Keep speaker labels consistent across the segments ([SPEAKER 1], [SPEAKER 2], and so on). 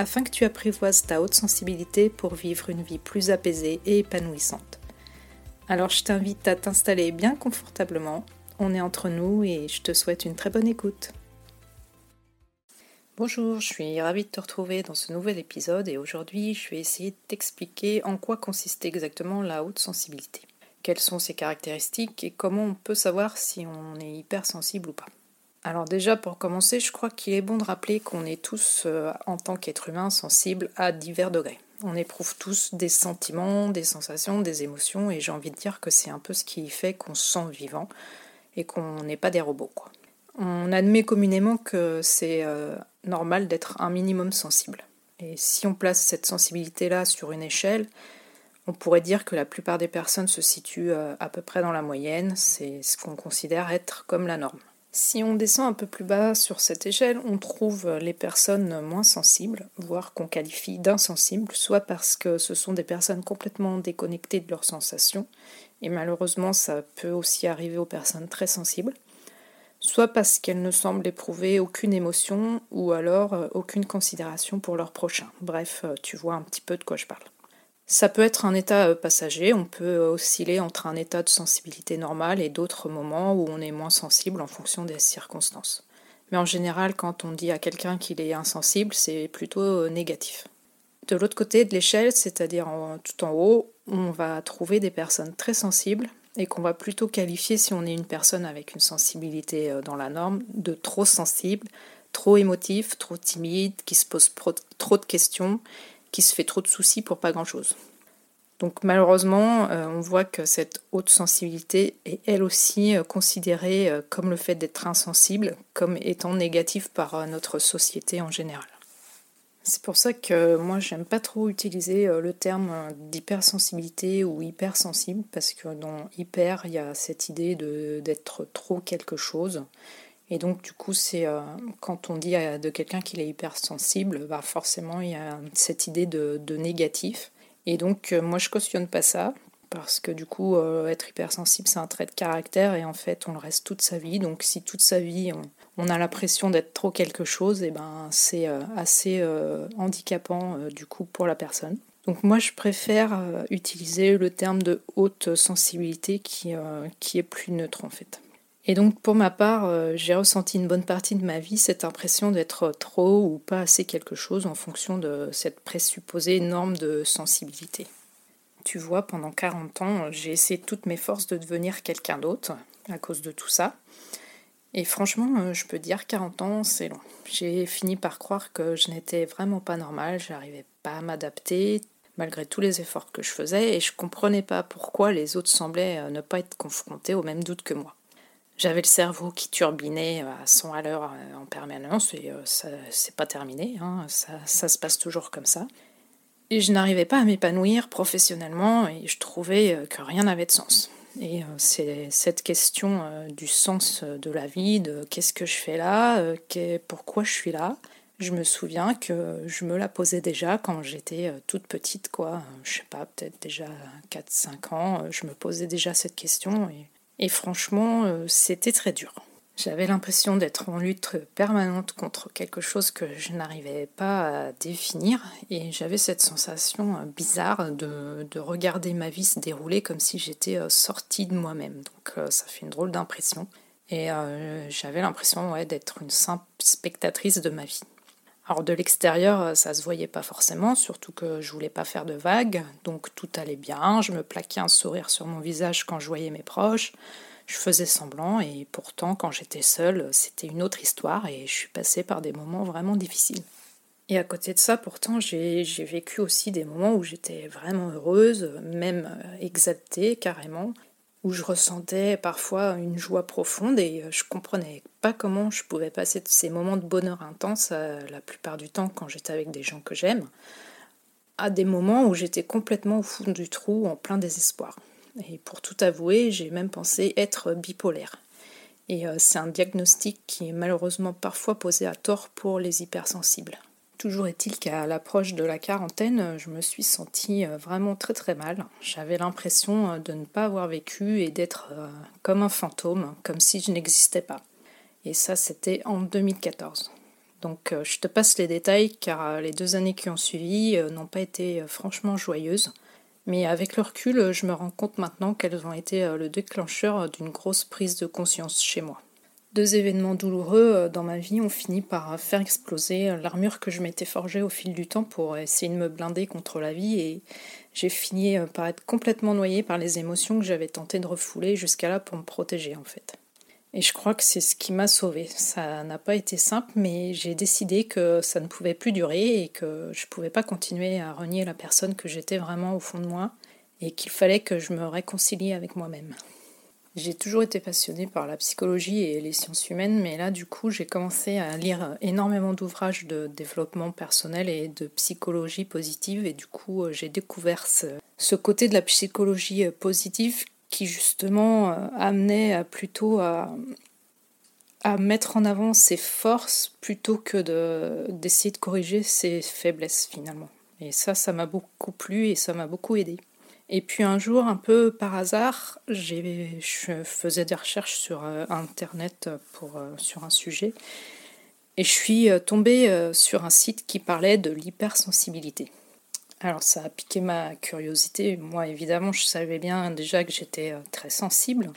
[SPEAKER 1] afin que tu apprivoises ta haute sensibilité pour vivre une vie plus apaisée et épanouissante. Alors je t'invite à t'installer bien confortablement, on est entre nous et je te souhaite une très bonne écoute. Bonjour, je suis ravie de te retrouver dans ce nouvel épisode et aujourd'hui je vais essayer de t'expliquer en quoi consiste exactement la haute sensibilité. Quelles sont ses caractéristiques et comment on peut savoir si on est hypersensible ou pas. Alors déjà pour commencer, je crois qu'il est bon de rappeler qu'on est tous, euh, en tant qu'être humain, sensibles à divers degrés. On éprouve tous des sentiments, des sensations, des émotions, et j'ai envie de dire que c'est un peu ce qui fait qu'on se sent vivant et qu'on n'est pas des robots. On admet communément que c'est euh, normal d'être un minimum sensible. Et si on place cette sensibilité-là sur une échelle, on pourrait dire que la plupart des personnes se situent euh, à peu près dans la moyenne, c'est ce qu'on considère être comme la norme. Si on descend un peu plus bas sur cette échelle, on trouve les personnes moins sensibles, voire qu'on qualifie d'insensibles, soit parce que ce sont des personnes complètement déconnectées de leurs sensations, et malheureusement ça peut aussi arriver aux personnes très sensibles, soit parce qu'elles ne semblent éprouver aucune émotion ou alors euh, aucune considération pour leur prochain. Bref, euh, tu vois un petit peu de quoi je parle. Ça peut être un état euh, passager, on peut euh, osciller entre un état de sensibilité normale et d'autres moments où on est moins sensible en fonction des circonstances. Mais en général, quand on dit à quelqu'un qu'il est insensible, c'est plutôt euh, négatif. De l'autre côté de l'échelle, c'est-à-dire tout en haut, on va trouver des personnes très sensibles et qu'on va plutôt qualifier, si on est une personne avec une sensibilité dans la norme, de trop sensible, trop émotif, trop timide, qui se pose trop de questions qui se fait trop de soucis pour pas grand-chose. Donc malheureusement, euh, on voit que cette haute sensibilité est elle aussi euh, considérée euh, comme le fait d'être insensible, comme étant négatif par notre société en général. C'est pour ça que moi j'aime pas trop utiliser le terme d'hypersensibilité ou hypersensible, parce que dans hyper, il y a cette idée d'être trop quelque chose et donc, du coup, c'est euh, quand on dit de quelqu'un qu'il est hypersensible, bah forcément, il y a cette idée de, négatif. Et donc, euh, moi, je cautionne pas ça, parce que du coup, euh, être hypersensible, c'est un trait de caractère, et en fait, on le reste toute sa vie. Donc, si toute sa vie, on, a l'impression d'être trop quelque chose, et eh ben, c'est assez handicapant, du coup, pour la personne. Donc moi je préfère utiliser le terme de haute sensibilité qui, qui est plus neutre en fait. Et donc pour ma part, euh, j'ai ressenti une bonne partie de ma vie cette impression d'être trop ou pas assez quelque chose en fonction de cette présupposée norme de sensibilité. Tu vois, pendant 40 ans, j'ai essayé toutes mes forces de devenir quelqu'un d'autre à cause de tout ça. Et franchement, euh, je peux dire 40 ans, c'est long. J'ai fini par croire que je n'étais vraiment pas normale, j'arrivais pas à m'adapter malgré tous les efforts que je faisais et je comprenais pas pourquoi les autres semblaient euh, ne pas être confrontés aux mêmes doutes que moi. J'avais le cerveau qui turbinait à 100 à l'heure euh, en permanence et euh, ça c'est pas terminé, hein, ça, se passe toujours comme ça. Et je n'arrivais pas à m'épanouir professionnellement et je trouvais euh, que rien n'avait de sens. Et c'est cette question du sens de la vie, de qu'est-ce que je fais là, pourquoi je suis là. Je me souviens que je me la posais déjà quand j'étais toute petite, quoi. Je sais pas, peut-être déjà 4-5 ans, je me posais déjà cette question et franchement, euh, c'était très dur. J'avais l'impression d'être en lutte permanente contre quelque chose que je n'arrivais pas à définir et j'avais cette sensation euh, bizarre de, regarder ma vie se dérouler comme si j'étais euh, sortie de moi-même. Donc ça fait une drôle d'impression et j'avais l'impression d'être une simple spectatrice de ma vie. Alors de l'extérieur, euh, ça se voyait pas forcément, surtout que je voulais pas faire de vagues, donc tout allait bien, je me plaquais un sourire sur mon visage quand je voyais mes proches, je faisais semblant et pourtant quand j'étais seule, c'était une autre histoire et je suis passée par des moments vraiment difficiles. Et à côté de ça, pourtant, j'ai vécu aussi des moments où j'étais vraiment heureuse, même euh, exaltée carrément, où je ressentais parfois une joie profonde et euh, je comprenais pas comment je pouvais passer ces moments de bonheur intense euh, la plupart du temps quand j'étais avec des gens que j'aime à des moments où j'étais complètement au fond du trou, en plein désespoir. Et pour tout avouer, j'ai même pensé être bipolaire. Et euh, c'est un diagnostic qui est malheureusement parfois posé à tort pour les hypersensibles. Toujours est-il qu'à l'approche de la quarantaine, je me suis sentie euh, vraiment très très mal. J'avais l'impression euh, de ne pas avoir vécu et d'être comme un fantôme, comme si je n'existais pas. Et ça, c'était en 2014. Donc je te passe les détails car les deux années qui ont suivi n'ont pas été franchement joyeuses. Mais avec le recul, je me rends compte maintenant qu'elles ont été euh, le déclencheur d'une grosse prise de conscience chez moi. Deux événements douloureux euh, dans ma vie ont fini par faire exploser l'armure que je m'étais forgée au fil du temps pour essayer de me blinder contre la vie et j'ai fini euh, par être complètement noyée par les émotions que j'avais tenté de refouler jusqu'à là pour me protéger en fait. Et je crois que c'est ce qui m'a sauvée. Ça n'a pas été simple, mais j'ai décidé que ça ne pouvait plus durer et que je ne pouvais pas continuer à renier la personne que j'étais vraiment au fond de moi et qu'il fallait que je me réconcilie avec moi-même. J'ai toujours été passionnée par la psychologie et les sciences humaines, mais là, du coup, j'ai commencé à lire énormément d'ouvrages de développement personnel et de psychologie positive, et du coup, j'ai découvert ce, côté de la psychologie positive qui justement euh, amenait plutôt à, mettre en avant ses forces plutôt que d'essayer de, corriger ses faiblesses finalement. Et ça, ça m'a beaucoup plu et ça m'a beaucoup aidé. Et puis un jour, un peu par hasard, je faisais des recherches sur euh, Internet pour, euh, sur un sujet et je suis tombée sur un site qui parlait de l'hypersensibilité. Alors ça a piqué ma curiosité. Moi évidemment je savais bien déjà que j'étais euh, très sensible,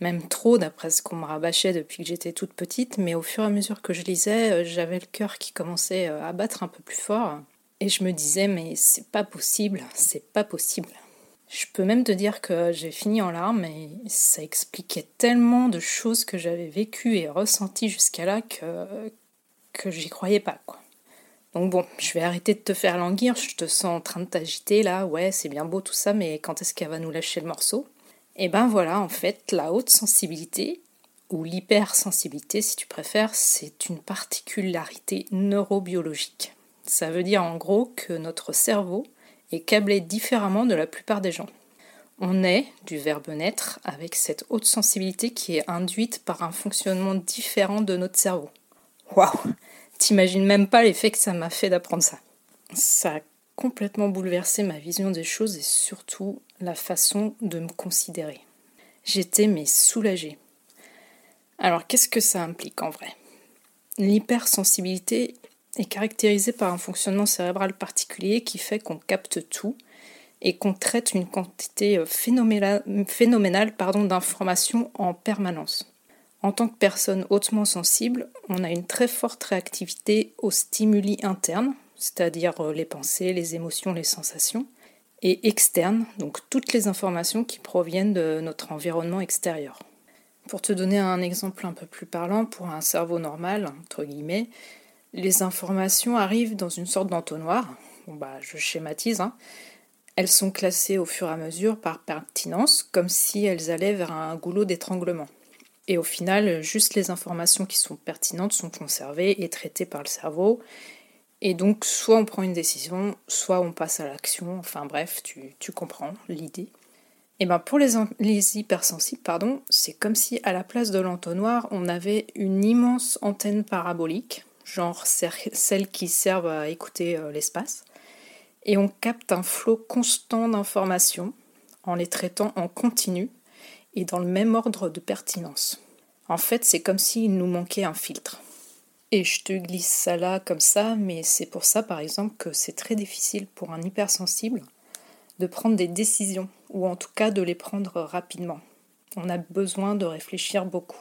[SPEAKER 1] même trop d'après ce qu'on me rabâchait depuis que j'étais toute petite, mais au fur et à mesure que je lisais, euh, j'avais le cœur qui commençait euh, à battre un peu plus fort. Et je me disais mais c'est pas possible, c'est pas possible. Je peux même te dire que j'ai fini en larmes et ça expliquait tellement de choses que j'avais vécues et ressenties jusqu'à là que, que j'y croyais pas quoi. Donc bon, je vais arrêter de te faire languir, je te sens en train de t'agiter là, ouais, c'est bien beau tout ça, mais quand est-ce qu'elle va nous lâcher le morceau? Et eh ben voilà, en fait, la haute sensibilité, ou l'hypersensibilité si tu préfères, c'est une particularité neurobiologique. Ça veut dire en gros que notre cerveau est câblé différemment de la plupart des gens. On est, du verbe naître, avec cette haute sensibilité qui est induite par un fonctionnement différent de notre cerveau. Waouh T'imagines même pas l'effet que ça m'a fait d'apprendre ça. Ça a complètement bouleversé ma vision des choses et surtout la façon de me considérer. J'étais mais soulagée. Alors qu'est-ce que ça implique en vrai? L'hypersensibilité est caractérisée par un fonctionnement cérébral particulier qui fait qu'on capte tout et qu'on traite une quantité phénoménale, phénoménale d'informations en permanence. En tant que personne hautement sensible, on a une très forte réactivité aux stimuli internes, c'est-à-dire euh, les pensées, les émotions, les sensations, et externes, donc toutes les informations qui proviennent de notre environnement extérieur. Pour te donner un exemple un peu plus parlant, pour un cerveau normal, entre guillemets, les informations arrivent dans une sorte d'entonnoir, bon bah je schématise, hein. elles sont classées au fur et à mesure par pertinence, comme si elles allaient vers un goulot d'étranglement. Et au final, juste les informations qui sont pertinentes sont conservées et traitées par le cerveau. Et donc, soit on prend une décision, soit on passe à l'action. Enfin bref, tu, comprends l'idée. Et ben pour les, les hypersensibles, pardon, c'est comme si à la place de l'entonnoir, on avait une immense antenne parabolique, genre celles qui servent à écouter euh, l'espace, et on capte un flot constant d'informations en les traitant en continu et dans le même ordre de pertinence. En fait, c'est comme s'il nous manquait un filtre. Et je te glisse ça là comme ça, mais c'est pour ça par exemple que c'est très difficile pour un hypersensible de prendre des décisions, ou en tout cas de les prendre rapidement. On a besoin de réfléchir beaucoup.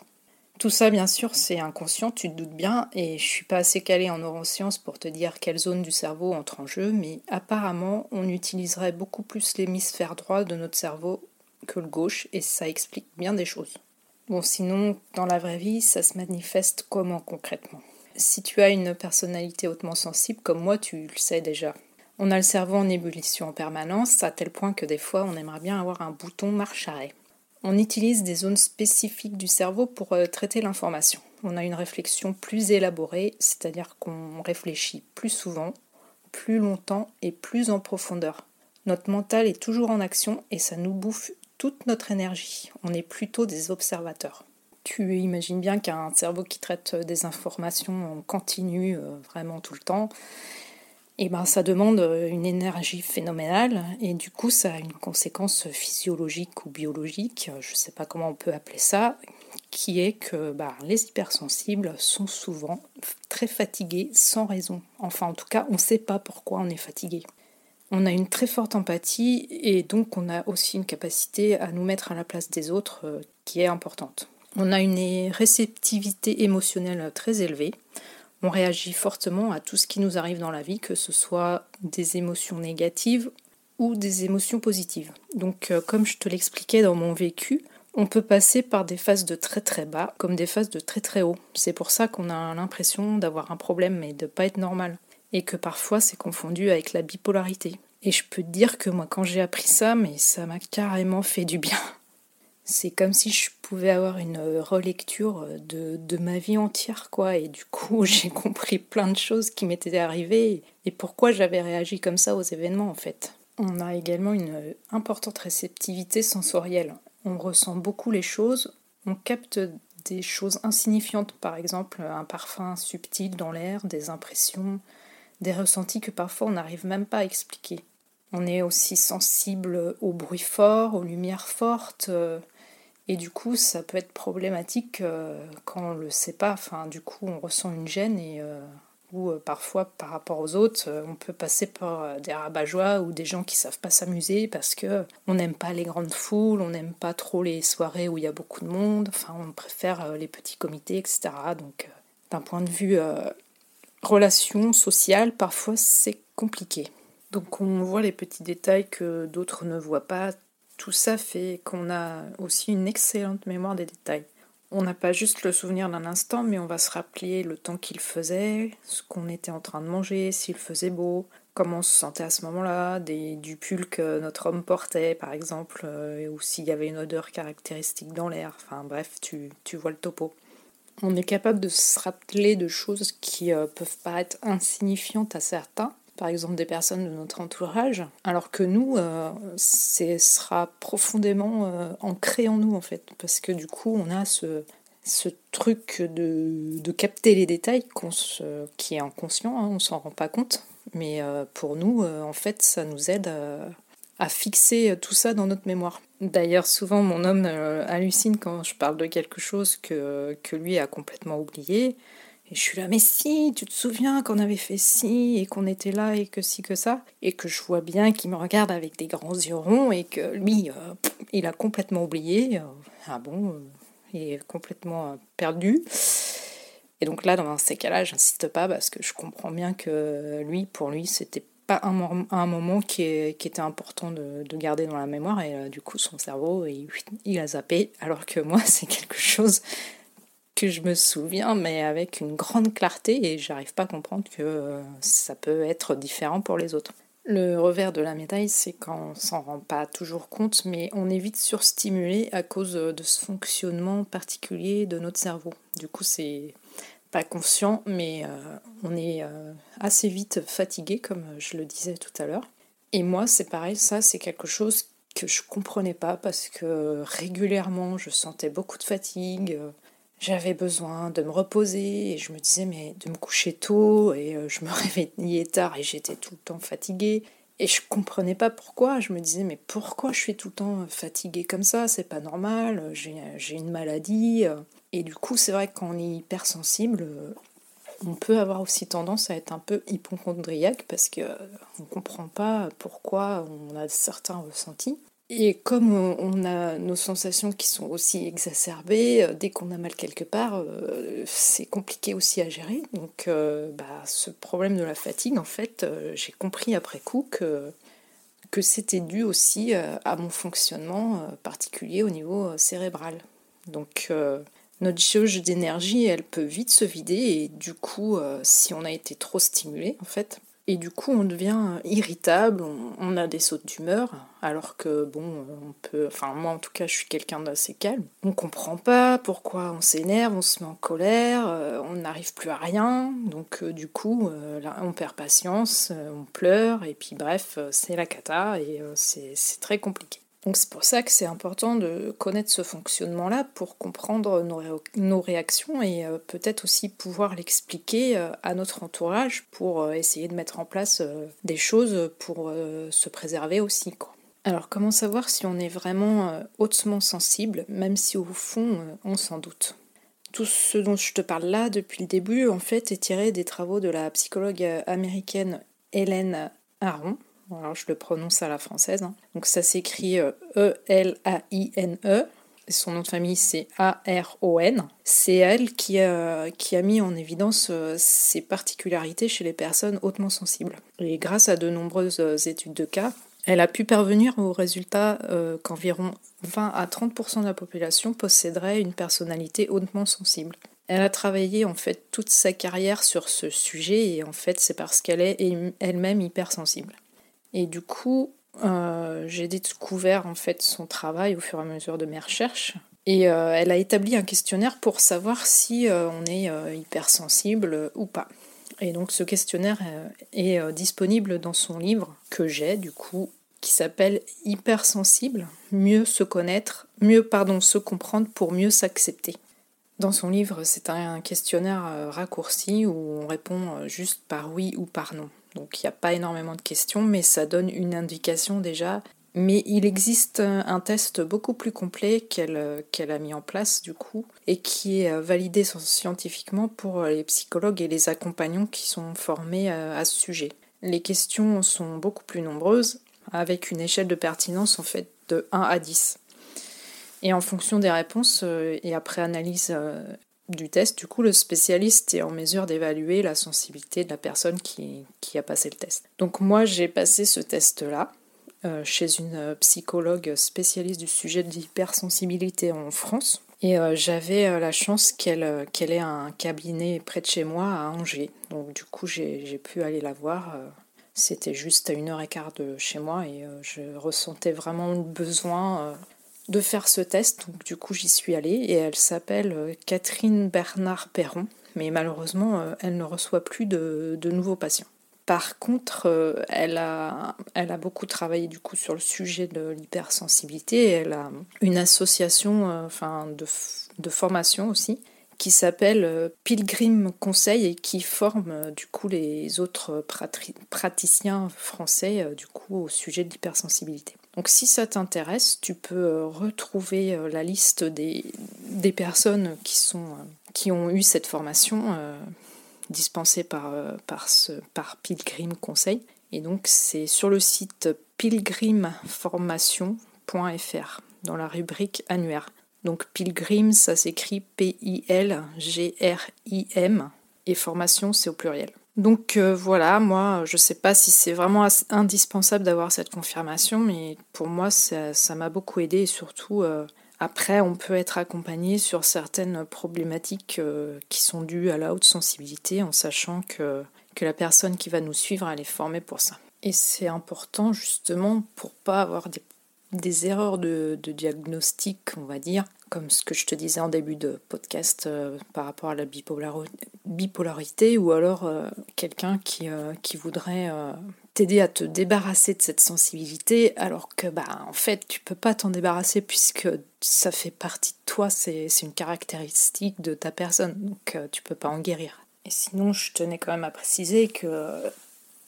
[SPEAKER 1] Tout ça, bien sûr, c'est inconscient, tu te doutes bien, et je suis pas assez calée en neurosciences pour te dire quelle zone du cerveau entre en jeu, mais apparemment, on utiliserait beaucoup plus l'hémisphère droit de notre cerveau que le gauche, et ça explique bien des choses. Bon, sinon, dans la vraie vie, ça se manifeste comment concrètement? Si tu as une personnalité hautement sensible, comme moi, tu le sais déjà. On a le cerveau en ébullition en permanence, à tel point que des fois, on aimerait bien avoir un bouton marche-arrêt. On utilise des zones spécifiques du cerveau pour euh, traiter l'information. On a une réflexion plus élaborée, c'est-à-dire qu'on réfléchit plus souvent, plus longtemps et plus en profondeur. Notre mental est toujours en action et ça nous bouffe toute notre énergie. On est plutôt des observateurs. Tu imagines bien qu'un cerveau qui traite des informations en continu euh, vraiment tout le temps, et eh ben ça demande une énergie phénoménale et du coup ça a une conséquence physiologique ou biologique, je ne sais pas comment on peut appeler ça, qui est que bah, les hypersensibles sont souvent très fatigués sans raison. Enfin en tout cas on ne sait pas pourquoi on est fatigué. On a une très forte empathie et donc on a aussi une capacité à nous mettre à la place des autres euh, qui est importante. On a une réceptivité émotionnelle très élevée. On réagit fortement à tout ce qui nous arrive dans la vie, que ce soit des émotions négatives ou des émotions positives. Donc euh, comme je te l'expliquais dans mon vécu, on peut passer par des phases de très très bas comme des phases de très très haut. C'est pour ça qu'on a l'impression d'avoir un problème mais de pas être normal. Et que parfois c'est confondu avec la bipolarité. Et je peux te dire que moi quand j'ai appris ça, mais ça m'a carrément fait du bien. C'est comme si je pouvais avoir une relecture de, de, ma vie entière, quoi. Et du coup, j'ai compris plein de choses qui m'étaient arrivées et pourquoi j'avais réagi comme ça aux événements, en fait. On a également une importante réceptivité sensorielle. On ressent beaucoup les choses, on capte des choses insignifiantes, par exemple un parfum subtil dans l'air, des impressions, des ressentis que parfois on n'arrive même pas à expliquer. On est aussi sensible aux bruits forts, aux lumières fortes, et du coup, ça peut être problématique euh, quand on ne le sait pas. Enfin, du coup, on ressent une gêne et euh, ou euh, parfois par rapport aux autres, on peut passer par des rabat ou des gens qui savent pas s'amuser parce que on n'aime pas les grandes foules, on n'aime pas trop les soirées où il y a beaucoup de monde. Enfin, on préfère les petits comités, etc. Donc, d'un point de vue relation sociale, parfois c'est compliqué. Donc on voit les petits détails que d'autres ne voient pas tout ça fait qu'on a aussi une excellente mémoire des détails. On n'a pas juste le souvenir d'un instant, mais on va se rappeler le temps qu'il faisait, ce qu'on était en train de manger, s'il faisait beau, comment on se sentait à ce moment-là, du pull que notre homme portait par exemple, euh, ou s'il y avait une odeur caractéristique dans l'air, enfin bref, tu, vois le topo. On est capable de se rappeler de choses qui euh, peuvent paraître insignifiantes à certains, par exemple des personnes de notre entourage, alors que nous, euh, ce sera profondément euh, ancré en nous en fait, parce que du coup on a ce, truc de, capter les détails qui est inconscient, hein, on s'en rend pas compte, mais euh, pour nous, en fait, ça nous aide à fixer tout ça dans notre mémoire. D'ailleurs, souvent mon homme hallucine quand je parle de quelque chose que, que lui a complètement oublié. Et je suis là, mais si, tu te souviens qu'on avait fait ci et qu'on était là et que si que ça. Et que je vois bien qu'il me regarde avec des grands yeux ronds et que lui, euh, il a complètement oublié. Euh, ah bon, euh, il est complètement perdu. Et donc là, dans ces cas-là, j'insiste pas parce que je comprends bien que lui, pour lui, c'était pas un, moment qui, était important de, de, garder dans la mémoire et du coup son cerveau il, il a zappé alors que moi c'est quelque chose que je me souviens, mais avec une grande clarté, et j'arrive pas à comprendre que euh, ça peut être différent pour les autres. Le revers de la médaille, c'est quand on s'en rend pas toujours compte, mais on est vite surstimulé à cause de ce fonctionnement particulier de notre cerveau. Du coup, c'est pas conscient, mais euh, on est euh, assez vite fatigué, comme je le disais tout à l'heure. Et moi, c'est pareil, ça, c'est quelque chose que je comprenais pas parce que régulièrement, je sentais beaucoup de fatigue j'avais besoin de me reposer et je me disais mais de me coucher tôt et euh, je me réveillais tard et j'étais tout le temps fatiguée. Et je comprenais pas pourquoi. Je me disais mais pourquoi je suis tout le temps fatiguée comme ça? C'est pas normal j'ai une maladie et du coup c'est vrai que quand on est hypersensible on peut avoir aussi tendance à être un peu hypochondriaque parce que on comprend pas pourquoi on a certains ressentis et comme on a nos sensations qui sont aussi exacerbées, euh, dès qu'on a mal quelque part, euh, c'est compliqué aussi à gérer. Donc euh, bah, ce problème de la fatigue, en fait, j'ai compris après coup que, que c'était dû aussi à mon fonctionnement particulier au niveau cérébral. Donc notre jauge d'énergie, elle peut vite se vider et du coup, si on a été trop stimulé, en fait, Et du coup, on devient irritable, on, a des sautes d'humeur, alors que bon, on peut. Enfin, moi en tout cas, je suis quelqu'un d'assez calme. On comprend pas pourquoi on s'énerve, on se met en colère, euh, on n'arrive plus à rien. Donc, euh, du coup, euh, on perd patience, on pleure, et puis bref, c'est la cata, et c'est très compliqué. Donc c'est pour ça que c'est important de connaître ce fonctionnement-là pour comprendre nos, réactions et euh, peut-être aussi pouvoir l'expliquer euh, à notre entourage pour euh, essayer de mettre en place des choses pour se préserver aussi. Alors comment savoir si on est vraiment hautement sensible, même si au fond on s'en doute? Tout ce dont je te parle là depuis le début, en fait, est tiré des travaux de la psychologue américaine Hélène Aron, alors je le prononce à la française. Hein. Donc ça s'écrit E-L-A-I-N-E. E. Son nom de famille, c'est A-R-O-N. C'est elle qui a, mis en évidence euh, ces particularités chez les personnes hautement sensibles. Et grâce à de nombreuses euh, études de cas, elle a pu parvenir au résultat euh, qu'environ 20 à 30% de la population posséderait une personnalité hautement sensible. Elle a travaillé en fait toute sa carrière sur ce sujet et en fait c'est parce qu'elle est elle-même hypersensible. Et du coup, euh, j'ai découvert en fait son travail au fur et à mesure de mes recherches. Et euh, elle a établi un questionnaire pour savoir si euh, on est hypersensible ou pas. Et donc ce questionnaire est disponible dans son livre que j'ai du coup qui s'appelle Hypersensible, mieux se connaître, mieux pardon, se comprendre pour mieux s'accepter. Dans son livre, c'est un questionnaire raccourci où on répond juste par oui ou par non. Donc il n'y a pas énormément de questions, mais ça donne une indication déjà. Mais il existe un test beaucoup plus complet qu'elle a mis en place du coup et qui est validé scientifiquement pour les psychologues et les accompagnants qui sont formés à ce sujet. Les questions sont beaucoup plus nombreuses avec une échelle de pertinence en fait de 1 à 10. Et en fonction des réponses euh, et après analyse euh, du test, du coup, le spécialiste est en mesure d'évaluer la sensibilité de la personne qui, a passé le test. Donc moi, j'ai passé ce test-là euh, chez une psychologue spécialiste du sujet de l'hypersensibilité en France. Et euh, j'avais euh, la chance qu'elle qu'elle ait un cabinet près de chez moi à Angers. Donc du coup, j'ai pu aller la voir. C'était juste à une heure et quart de chez moi et je ressentais vraiment le besoin de faire ce test. Donc du coup j'y suis allée et elle s'appelle euh, Catherine Bernard Perron, mais malheureusement euh, elle ne reçoit plus de, nouveaux patients. Par contre, euh, elle a, beaucoup travaillé du coup sur le sujet de l'hypersensibilité. Elle a une association de, de formation aussi qui s'appelle Pilgrim Conseil et qui forme du coup les autres praticiens français du coup au sujet de l'hypersensibilité. Donc si ça t'intéresse, tu peux euh, retrouver euh, la liste des, des personnes qui, sont, euh, qui ont eu cette formation dispensée par, par, Pilgrim Conseil. Et donc c'est sur le site pilgrimformation.fr dans la rubrique annuaire. Donc Pilgrim, ça s'écrit P-I-L-G-R-I-M et formation, c'est au pluriel. Donc euh, voilà, moi je ne sais pas si c'est vraiment indispensable d'avoir cette confirmation, mais pour moi ça m'a beaucoup aidé et surtout euh, après on peut être accompagné sur certaines problématiques euh, qui sont dues à la haute sensibilité en sachant que, que la personne qui va nous suivre elle est formée pour ça. Et c'est important justement pour pas avoir des des erreurs de, diagnostic, on va dire, comme ce que je te disais en début de podcast euh, par rapport à la bipolarité, ou alors euh, quelqu'un qui, euh, qui voudrait t'aider à te débarrasser de cette sensibilité, alors que bah en fait tu peux pas t'en débarrasser puisque ça fait partie de toi, c'est une caractéristique de ta personne, donc tu peux pas en guérir. Et sinon, je tenais quand même à préciser que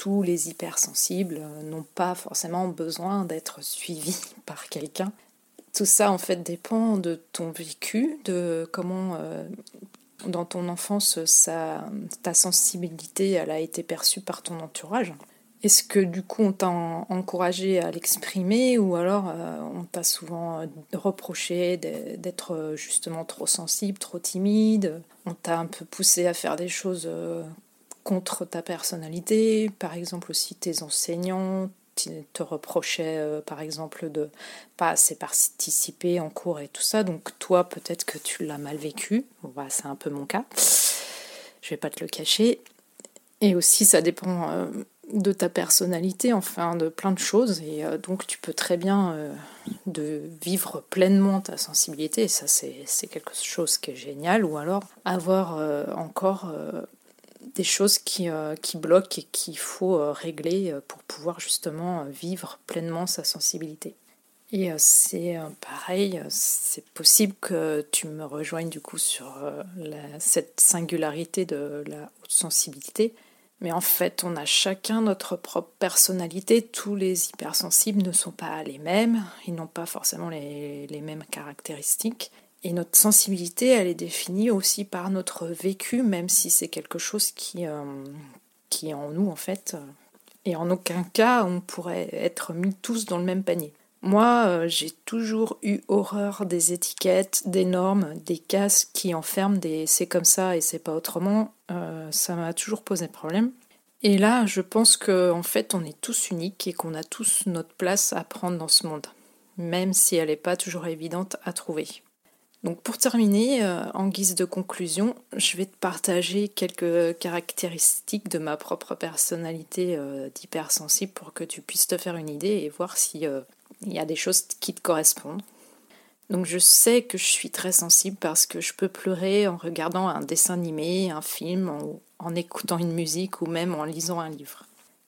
[SPEAKER 1] tous les hypersensibles n'ont pas forcément besoin d'être suivis par quelqu'un. Tout ça en fait dépend de ton vécu, de comment euh, dans ton enfance ta sensibilité elle a été perçue par ton entourage. Est-ce que du coup on t'a encouragé à l'exprimer ou alors euh, on t'a souvent reproché d'être justement trop sensible, trop timide? On t'a un peu poussé à faire des choses euh, contre ta personnalité. Par exemple aussi tes enseignants te reprochaient euh, par exemple de pas assez participer en cours et tout ça. Donc toi peut-être que tu l'as mal vécu. Bah, c'est un peu mon cas. Je vais pas te le cacher. Et aussi ça dépend euh, de ta personnalité, enfin de plein de choses, et euh, donc tu peux très bien de vivre pleinement ta sensibilité, et ça c'est quelque chose qui est génial, ou alors avoir encore des choses qui, qui bloquent et qu'il faut régler pour pouvoir justement vivre pleinement sa sensibilité. Et c'est pareil, c'est possible que tu me rejoignes du coup sur cette singularité de la haute sensibilité, mais en fait, on a chacun notre propre personnalité. Tous les hypersensibles ne sont pas les mêmes, ils n'ont pas forcément les, mêmes caractéristiques. Et notre sensibilité, elle est définie aussi par notre vécu, même si c'est quelque chose qui, euh, qui est en nous en fait. Et en aucun cas, on pourrait être mis tous dans le même panier. Moi, euh, j'ai toujours eu horreur des étiquettes, des normes, des cases qui enferment des c'est comme ça et c'est pas autrement. Euh, ça m'a toujours posé problème. Et là, je pense qu'en en fait, on est tous uniques et qu'on a tous notre place à prendre dans ce monde, même si elle n'est pas toujours évidente à trouver. Donc pour terminer, euh, en guise de conclusion, je vais te partager quelques caractéristiques de ma propre personnalité d'hypersensible pour que tu puisses te faire une idée et voir si il y a des choses qui te correspondent. Donc je sais que je suis très sensible parce que je peux pleurer en regardant un dessin animé, un film, en, écoutant une musique ou même en lisant un livre.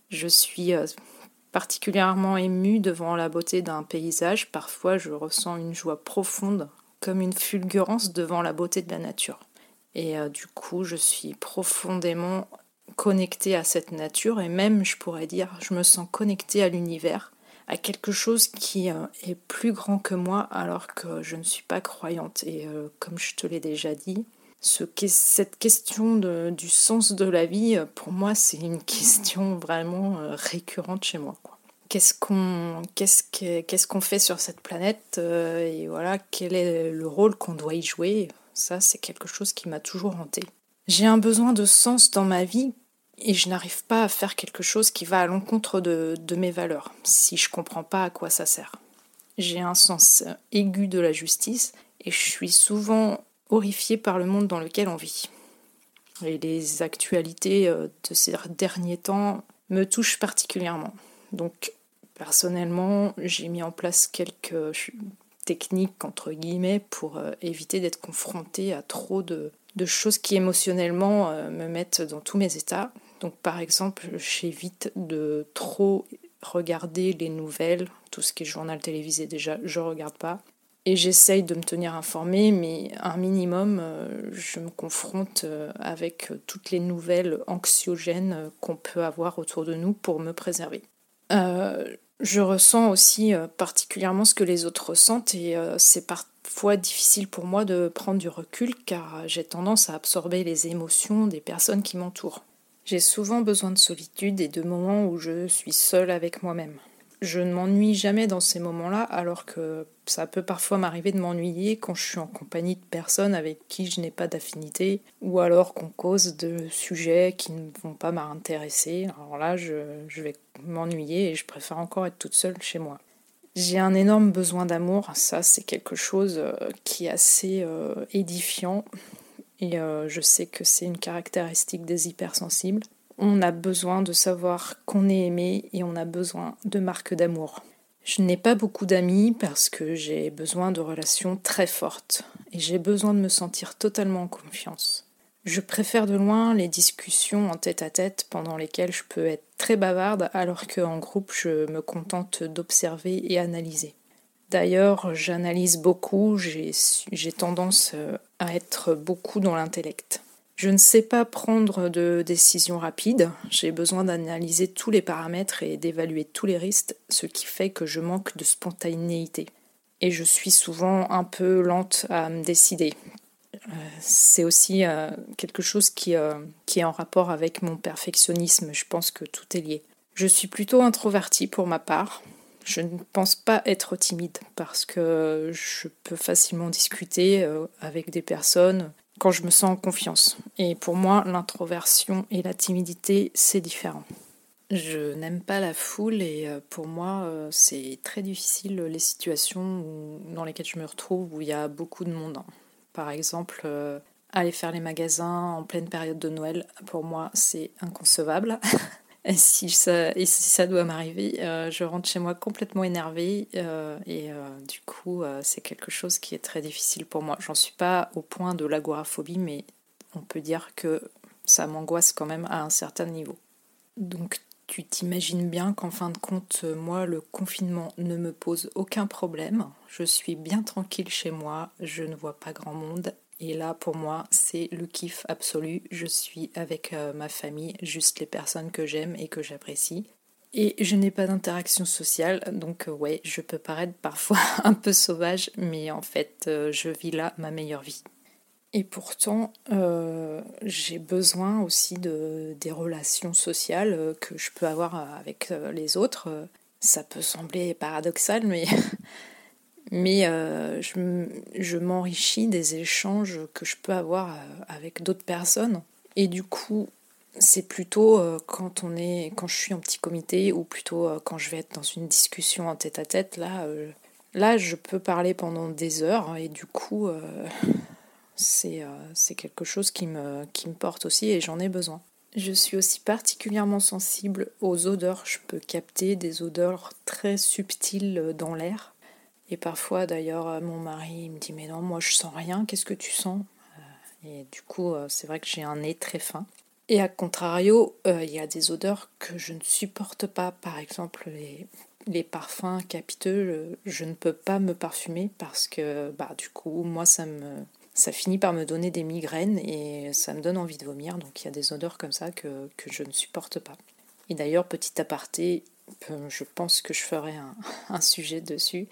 [SPEAKER 1] Je suis euh, particulièrement émue devant la beauté d'un paysage. Parfois je ressens une joie profonde, comme une fulgurance devant la beauté de la nature. Et euh, du coup je suis profondément connectée à cette nature et même je pourrais dire je me sens connectée à l'univers à quelque chose qui euh, est plus grand que moi alors que je ne suis pas croyante. Et euh, comme je te l'ai déjà dit, ce, cette question du sens de la vie, pour moi, c'est une question vraiment récurrente chez moi. Qu'est-ce qu'on qu'est-ce qu'on fait sur cette planète et voilà quel est le rôle qu'on doit y jouer ça c'est quelque chose qui m'a toujours hanté j'ai un besoin de sens dans ma vie et je n'arrive pas à faire quelque chose qui va à l'encontre de, mes valeurs, si je comprends pas à quoi ça sert. J'ai un sens aigu de la justice et je suis souvent horrifiée par le monde dans lequel on vit. Et les actualités euh, de ces derniers temps me touchent particulièrement. Donc personnellement, j'ai mis en place quelques techniques entre guillemets pour euh, éviter d'être confrontée à trop de, choses qui émotionnellement euh, me mettent dans tous mes états. Donc par exemple, j'évite de trop regarder les nouvelles, tout ce qui est journal télévisé déjà, je regarde pas. Et j'essaye de me tenir informée, mais un minimum, euh, je me confronte avec toutes les nouvelles anxiogènes qu'on peut avoir autour de nous pour me préserver. Euh, je ressens aussi particulièrement ce que les autres ressentent et c'est parfois difficile pour moi de prendre du recul car j'ai tendance à absorber les émotions des personnes qui m'entourent. J'ai souvent besoin de solitude et de moments où je suis seule avec moi-même. Je ne m'ennuie jamais dans ces moments-là, alors que ça peut parfois m'arriver de m'ennuyer quand je suis en compagnie de personnes avec qui je n'ai pas d'affinité, ou alors qu'on cause de sujets qui ne vont pas m'intéresser. Alors là, je, vais m'ennuyer et je préfère encore être toute seule chez moi. J'ai un énorme besoin d'amour, ça c'est quelque chose euh, qui est assez euh, édifiant et euh, je sais que c'est une caractéristique des hypersensibles. On a besoin de savoir qu'on est aimé et on a besoin de marques d'amour. Je n'ai pas beaucoup d'amis parce que j'ai besoin de relations très fortes et j'ai besoin de me sentir totalement en confiance. Je préfère de loin les discussions en tête à tête pendant lesquelles je peux être très bavarde alors qu'en groupe je me contente d'observer et analyser. D'ailleurs, j'analyse beaucoup, j'ai tendance euh, à être beaucoup dans l'intellect. Je ne sais pas prendre de décisions rapides, j'ai besoin d'analyser tous les paramètres et d'évaluer tous les risques, ce qui fait que je manque de spontanéité. Et je suis souvent un peu lente à me décider. Euh, c'est aussi euh, quelque chose qui, qui est en rapport avec mon perfectionnisme, je pense que tout est lié. Je suis plutôt introvertie pour ma part, je ne pense pas être timide parce que je peux facilement discuter euh, avec des personnes quand je me sens en confiance. Et pour moi, l'introversion et la timidité, c'est différent. Je n'aime pas la foule et euh, pour moi, euh, c'est très difficile les situations dans lesquelles je me retrouve où il y a beaucoup de monde. Par exemple, aller faire les magasins en pleine période de Noël, pour moi, c'est inconcevable. Et si ça, si ça doit m'arriver, euh, je rentre chez moi complètement énervée euh, et du coup c'est quelque chose qui est très difficile pour moi. J'en suis pas au point de l'agoraphobie, mais on peut dire que ça m'angoisse quand même à un certain niveau. Donc tu t'imagines bien qu'en fin de compte, moi, le confinement ne me pose aucun problème. Je suis bien tranquille chez moi, je ne vois pas grand monde. Et là, pour moi, c'est le kiff absolu. Je suis avec euh, ma famille, juste les personnes que j'aime et que j'apprécie. Et je n'ai pas d'interaction sociale, donc euh, ouais, je peux paraître parfois un peu sauvage, mais en fait, euh, je vis là ma meilleure vie. Et pourtant, j'ai besoin aussi de, des relations sociales que je peux avoir avec les autres. Ça peut sembler paradoxal, mais, mais je, je m'enrichis des échanges que je peux avoir avec d'autres personnes. Et du coup, c'est plutôt quand on est, quand je suis en petit comité ou plutôt quand je vais être dans une discussion en tête à tête. Là, là, je peux parler pendant des heures et du coup euh, c'est quelque chose qui me, qui me porte aussi et j'en ai besoin. Je suis aussi particulièrement sensible aux odeurs. Je peux capter des odeurs très subtiles dans l'air. Et parfois, d'ailleurs, mon mari me dit Mais non, moi je sens rien, qu'est-ce que tu sens? Euh, Et du coup, euh, c'est vrai que j'ai un nez très fin. Et à contrario, il y a des odeurs que je ne supporte pas. Par exemple, les, parfums capiteux, je ne peux pas me parfumer parce que, bah, du coup, moi, ça me, ça finit par me donner des migraines et ça me donne envie de vomir. Donc il y a des odeurs comme ça que, je ne supporte pas. Et d'ailleurs, petit aparté, euh, je pense que je ferai un, sujet dessus.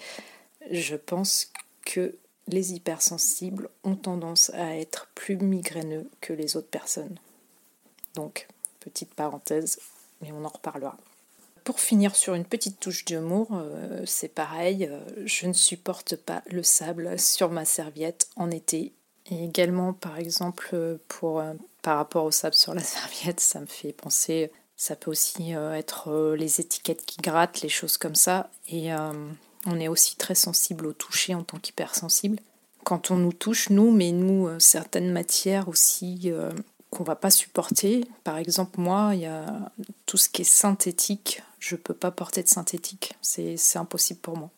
[SPEAKER 1] Je pense que les hypersensibles ont tendance à être plus migraineux que les autres personnes. Donc, petite parenthèse, mais on en reparlera. Pour finir sur une petite touche d'humour, euh, c'est pareil, euh, je ne supporte pas le sable sur ma serviette en été. Et également, par exemple, pour, euh, par rapport au sable sur la serviette, ça me fait penser, ça peut aussi être les étiquettes qui grattent, les choses comme ça. Et on est aussi très sensible au toucher en tant qu'hypersensible. Quand on nous touche, nous, mais nous, certaines matières aussi qu'on va pas supporter. Par exemple, moi, il y a tout ce qui est synthétique, je peux pas porter de synthétique, c'est impossible pour moi.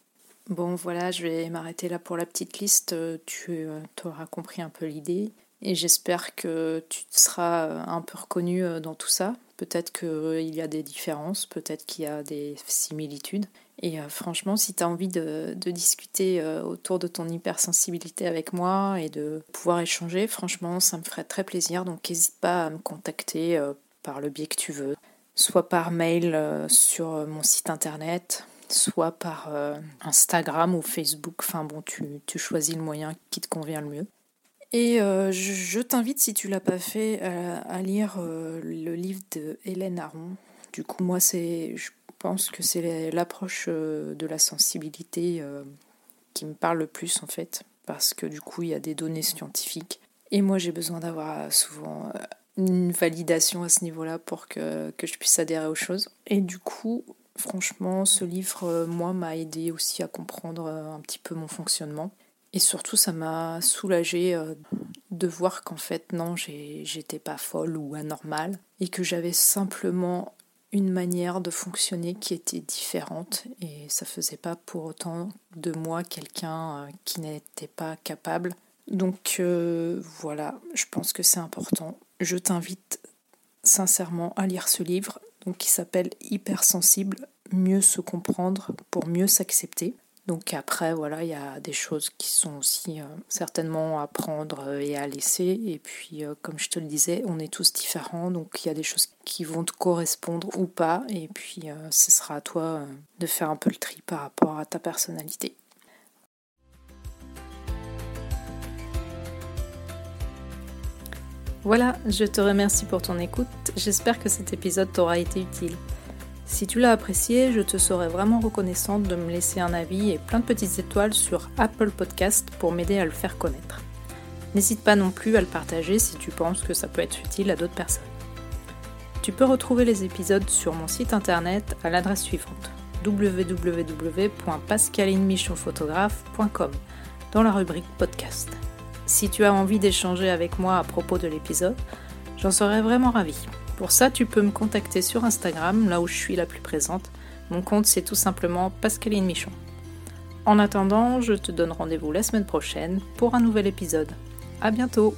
[SPEAKER 1] Bon voilà, je vais m'arrêter là pour la petite liste, tu euh, auras compris un peu l'idée et j'espère que tu seras euh, un peu reconnu euh, dans tout ça. Peut-être qu'il y a des différences, peut-être qu'il y a des similitudes. Et franchement, si tu as envie de, discuter autour de ton hypersensibilité avec moi et de pouvoir échanger, franchement, ça me ferait très plaisir. Donc n'hésite pas à me contacter par le biais que tu veux soit par mail euh, sur euh, mon site internet, soit par euh, Instagram ou Facebook. Enfin bon, tu, choisis le moyen qui te convient le mieux. Et je, t'invite, si tu l'as pas fait, à, lire le livre de Hélène Aron. Du coup, moi, c'est, pense que c'est l'approche de la sensibilité qui me parle le plus en fait, parce que du coup, il y a des données scientifiques. Et moi, j'ai besoin d'avoir souvent une validation à ce niveau-là pour que, que, je puisse adhérer aux choses. Et du coup, franchement, ce livre, euh, moi, m'a aidé aussi à comprendre euh, un petit peu mon fonctionnement. Et surtout, ça m'a soulagé euh, de voir qu'en fait, non, j'étais pas folle ou anormale et que j'avais simplement une manière de fonctionner qui était différente et ça faisait pas pour autant de moi quelqu'un qui n'était pas capable. Donc voilà, je pense que c'est important je t'invite sincèrement à lire ce livre donc, qui s'appelle Hypersensible, mieux se comprendre pour mieux s'accepter. Donc après, voilà, il y a des choses qui sont aussi euh, certainement à prendre et à laisser. Et puis, euh, comme je te le disais, on est tous différents, donc il y a des choses qui vont te correspondre ou pas. Et puis, euh, ce sera à toi de faire un peu le tri par rapport à ta personnalité. Voilà, je te remercie pour ton écoute. J'espère que cet épisode t'aura été utile. Si tu l'as apprécié, je te serais vraiment reconnaissante de me laisser un avis et plein de petites étoiles sur Apple Podcast pour m'aider à le faire connaître. N'hésite pas non plus à le partager si tu penses que ça peut être utile à d'autres personnes. Tu peux retrouver les épisodes sur mon site internet à l'adresse suivante www.pascalineMichonphotographe.com dans la rubrique podcast. Si tu as envie d'échanger avec moi à propos de l'épisode, j'en serais vraiment ravie. Pour ça, tu peux me contacter sur Instagram, là où je suis la plus présente. Mon compte, c'est tout simplement Pascaline Michon. En attendant, je te donne rendez-vous la semaine prochaine pour un nouvel épisode. À bientôt!